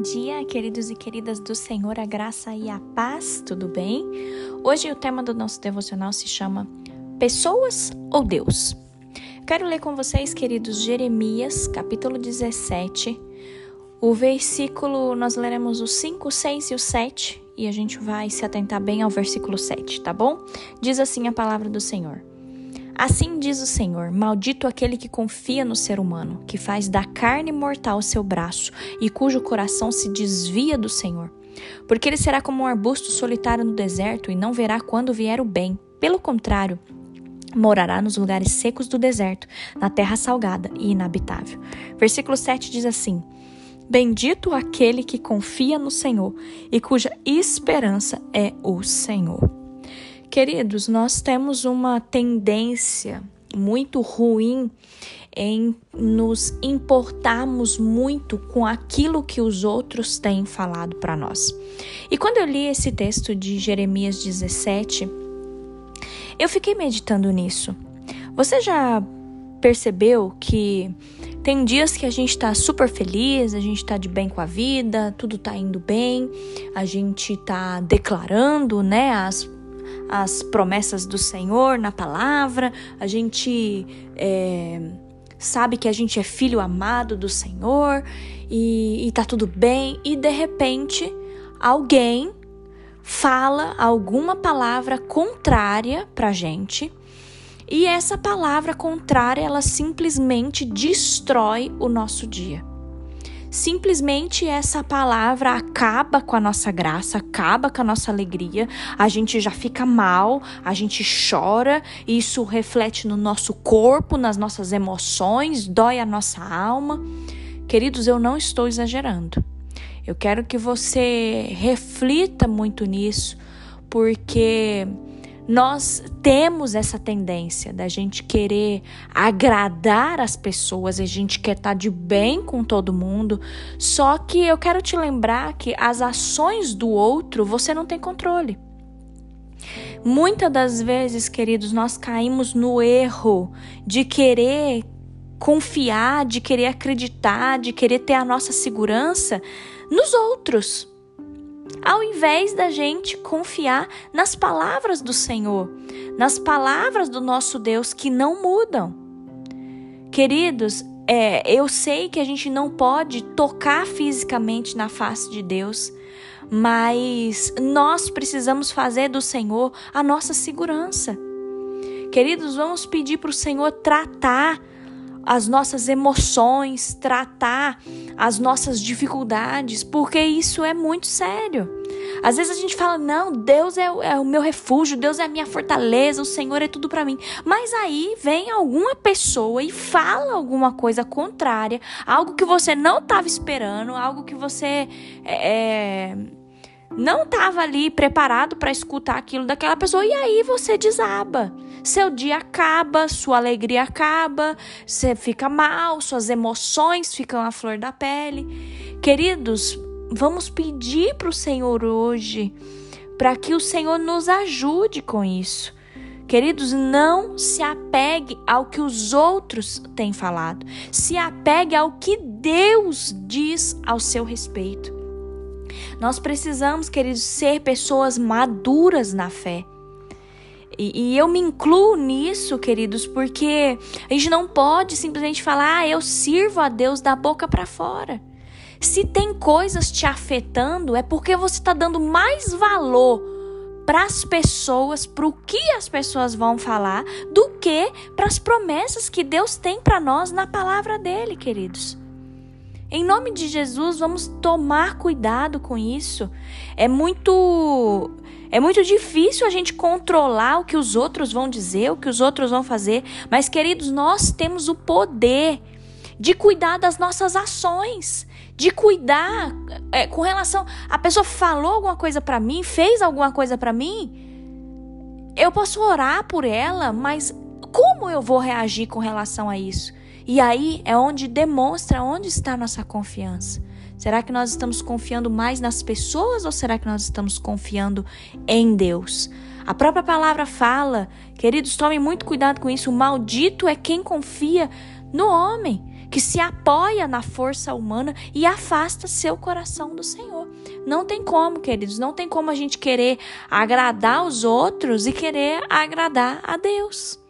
Bom dia, queridos e queridas do Senhor, a graça e a paz, tudo bem? Hoje o tema do nosso devocional se chama Pessoas ou Deus? Quero ler com vocês, queridos, Jeremias, capítulo 17. O versículo, nós leremos o 5, 6 e o 7 e a gente vai se atentar bem ao versículo 7, tá bom? Diz assim a palavra do Senhor. Assim diz o Senhor: Maldito aquele que confia no ser humano, que faz da carne mortal seu braço e cujo coração se desvia do Senhor. Porque ele será como um arbusto solitário no deserto e não verá quando vier o bem. Pelo contrário, morará nos lugares secos do deserto, na terra salgada e inabitável. Versículo 7 diz assim: Bendito aquele que confia no Senhor e cuja esperança é o Senhor. Queridos, nós temos uma tendência muito ruim em nos importarmos muito com aquilo que os outros têm falado para nós. E quando eu li esse texto de Jeremias 17, eu fiquei meditando nisso. Você já percebeu que tem dias que a gente tá super feliz, a gente tá de bem com a vida, tudo tá indo bem, a gente tá declarando, né, as as promessas do Senhor na palavra, a gente é, sabe que a gente é filho amado do Senhor e, e tá tudo bem, e de repente alguém fala alguma palavra contrária pra gente. E essa palavra contrária, ela simplesmente destrói o nosso dia simplesmente essa palavra acaba com a nossa graça, acaba com a nossa alegria, a gente já fica mal, a gente chora, isso reflete no nosso corpo, nas nossas emoções, dói a nossa alma. Queridos, eu não estou exagerando. Eu quero que você reflita muito nisso, porque nós temos essa tendência da gente querer agradar as pessoas, a gente quer estar de bem com todo mundo. Só que eu quero te lembrar que as ações do outro você não tem controle. Muitas das vezes, queridos, nós caímos no erro de querer confiar, de querer acreditar, de querer ter a nossa segurança nos outros ao invés da gente confiar nas palavras do Senhor, nas palavras do nosso Deus que não mudam. Queridos, é, eu sei que a gente não pode tocar fisicamente na face de Deus, mas nós precisamos fazer do Senhor a nossa segurança. Queridos, vamos pedir para o Senhor tratar as nossas emoções, tratar as nossas dificuldades, porque isso é muito sério. Às vezes a gente fala, não, Deus é, é o meu refúgio, Deus é a minha fortaleza, o Senhor é tudo para mim. Mas aí vem alguma pessoa e fala alguma coisa contrária, algo que você não estava esperando, algo que você é, é não estava ali preparado para escutar aquilo daquela pessoa e aí você desaba. Seu dia acaba, sua alegria acaba, você fica mal, suas emoções ficam à flor da pele. Queridos, vamos pedir para o Senhor hoje para que o Senhor nos ajude com isso. Queridos, não se apegue ao que os outros têm falado. Se apegue ao que Deus diz ao seu respeito. Nós precisamos, queridos, ser pessoas maduras na fé. E, e, eu me incluo nisso, queridos, porque a gente não pode simplesmente falar, ah, eu sirvo a Deus da boca para fora. Se tem coisas te afetando, é porque você está dando mais valor para as pessoas, para o que as pessoas vão falar, do que para as promessas que Deus tem para nós na palavra dele, queridos. Em nome de Jesus, vamos tomar cuidado com isso. É muito é muito difícil a gente controlar o que os outros vão dizer, o que os outros vão fazer, mas queridos, nós temos o poder de cuidar das nossas ações, de cuidar é, com relação a pessoa falou alguma coisa para mim, fez alguma coisa para mim, eu posso orar por ela, mas como eu vou reagir com relação a isso? E aí é onde demonstra onde está a nossa confiança. Será que nós estamos confiando mais nas pessoas ou será que nós estamos confiando em Deus? A própria palavra fala, queridos, tomem muito cuidado com isso. O maldito é quem confia no homem, que se apoia na força humana e afasta seu coração do Senhor. Não tem como, queridos, não tem como a gente querer agradar os outros e querer agradar a Deus.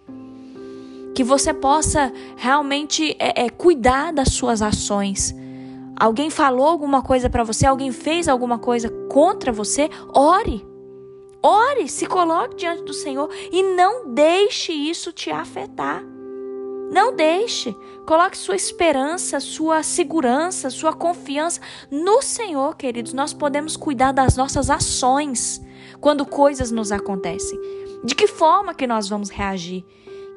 Que você possa realmente é, é, cuidar das suas ações. Alguém falou alguma coisa para você, alguém fez alguma coisa contra você, ore. Ore, se coloque diante do Senhor e não deixe isso te afetar. Não deixe. Coloque sua esperança, sua segurança, sua confiança no Senhor, queridos. Nós podemos cuidar das nossas ações quando coisas nos acontecem. De que forma que nós vamos reagir?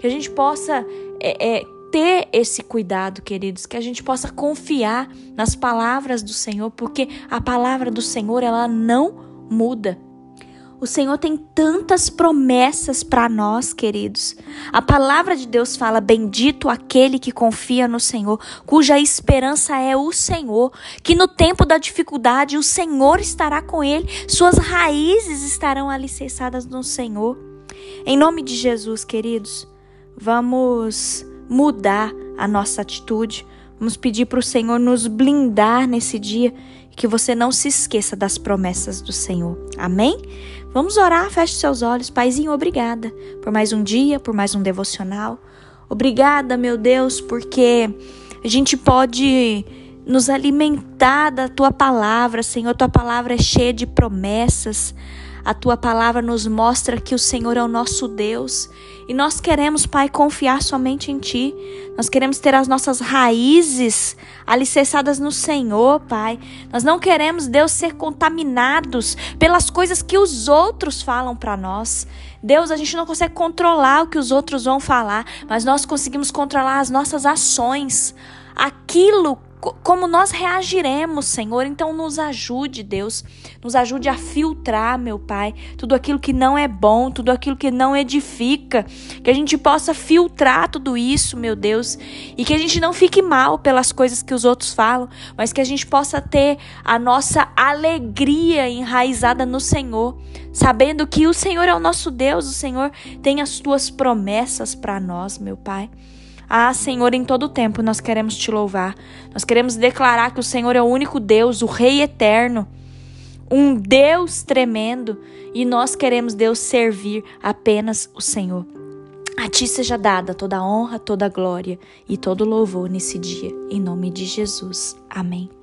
Que a gente possa é, é, ter esse cuidado, queridos, que a gente possa confiar nas palavras do Senhor, porque a palavra do Senhor ela não muda. O Senhor tem tantas promessas para nós, queridos. A palavra de Deus fala: Bendito aquele que confia no Senhor, cuja esperança é o Senhor, que no tempo da dificuldade o Senhor estará com ele, suas raízes estarão alicerçadas no Senhor. Em nome de Jesus, queridos, vamos mudar a nossa atitude, vamos pedir para o Senhor nos blindar nesse dia que você não se esqueça das promessas do Senhor. Amém? Vamos orar, feche seus olhos. Paizinho, obrigada por mais um dia, por mais um devocional. Obrigada, meu Deus, porque a gente pode nos alimentar da tua palavra, Senhor. Tua palavra é cheia de promessas. A tua palavra nos mostra que o Senhor é o nosso Deus e nós queremos, Pai, confiar somente em Ti. Nós queremos ter as nossas raízes alicerçadas no Senhor, Pai. Nós não queremos, Deus, ser contaminados pelas coisas que os outros falam para nós. Deus, a gente não consegue controlar o que os outros vão falar, mas nós conseguimos controlar as nossas ações. Aquilo como nós reagiremos, Senhor. Então, nos ajude, Deus. Nos ajude a filtrar, meu Pai, tudo aquilo que não é bom, tudo aquilo que não edifica. Que a gente possa filtrar tudo isso, meu Deus. E que a gente não fique mal pelas coisas que os outros falam, mas que a gente possa ter a nossa alegria enraizada no Senhor. Sabendo que o Senhor é o nosso Deus, o Senhor tem as tuas promessas para nós, meu Pai. Ah, Senhor, em todo tempo nós queremos te louvar. Nós queremos declarar que o Senhor é o único Deus, o Rei eterno, um Deus tremendo, e nós queremos, Deus, servir apenas o Senhor. A ti seja dada toda a honra, toda a glória e todo o louvor nesse dia, em nome de Jesus. Amém.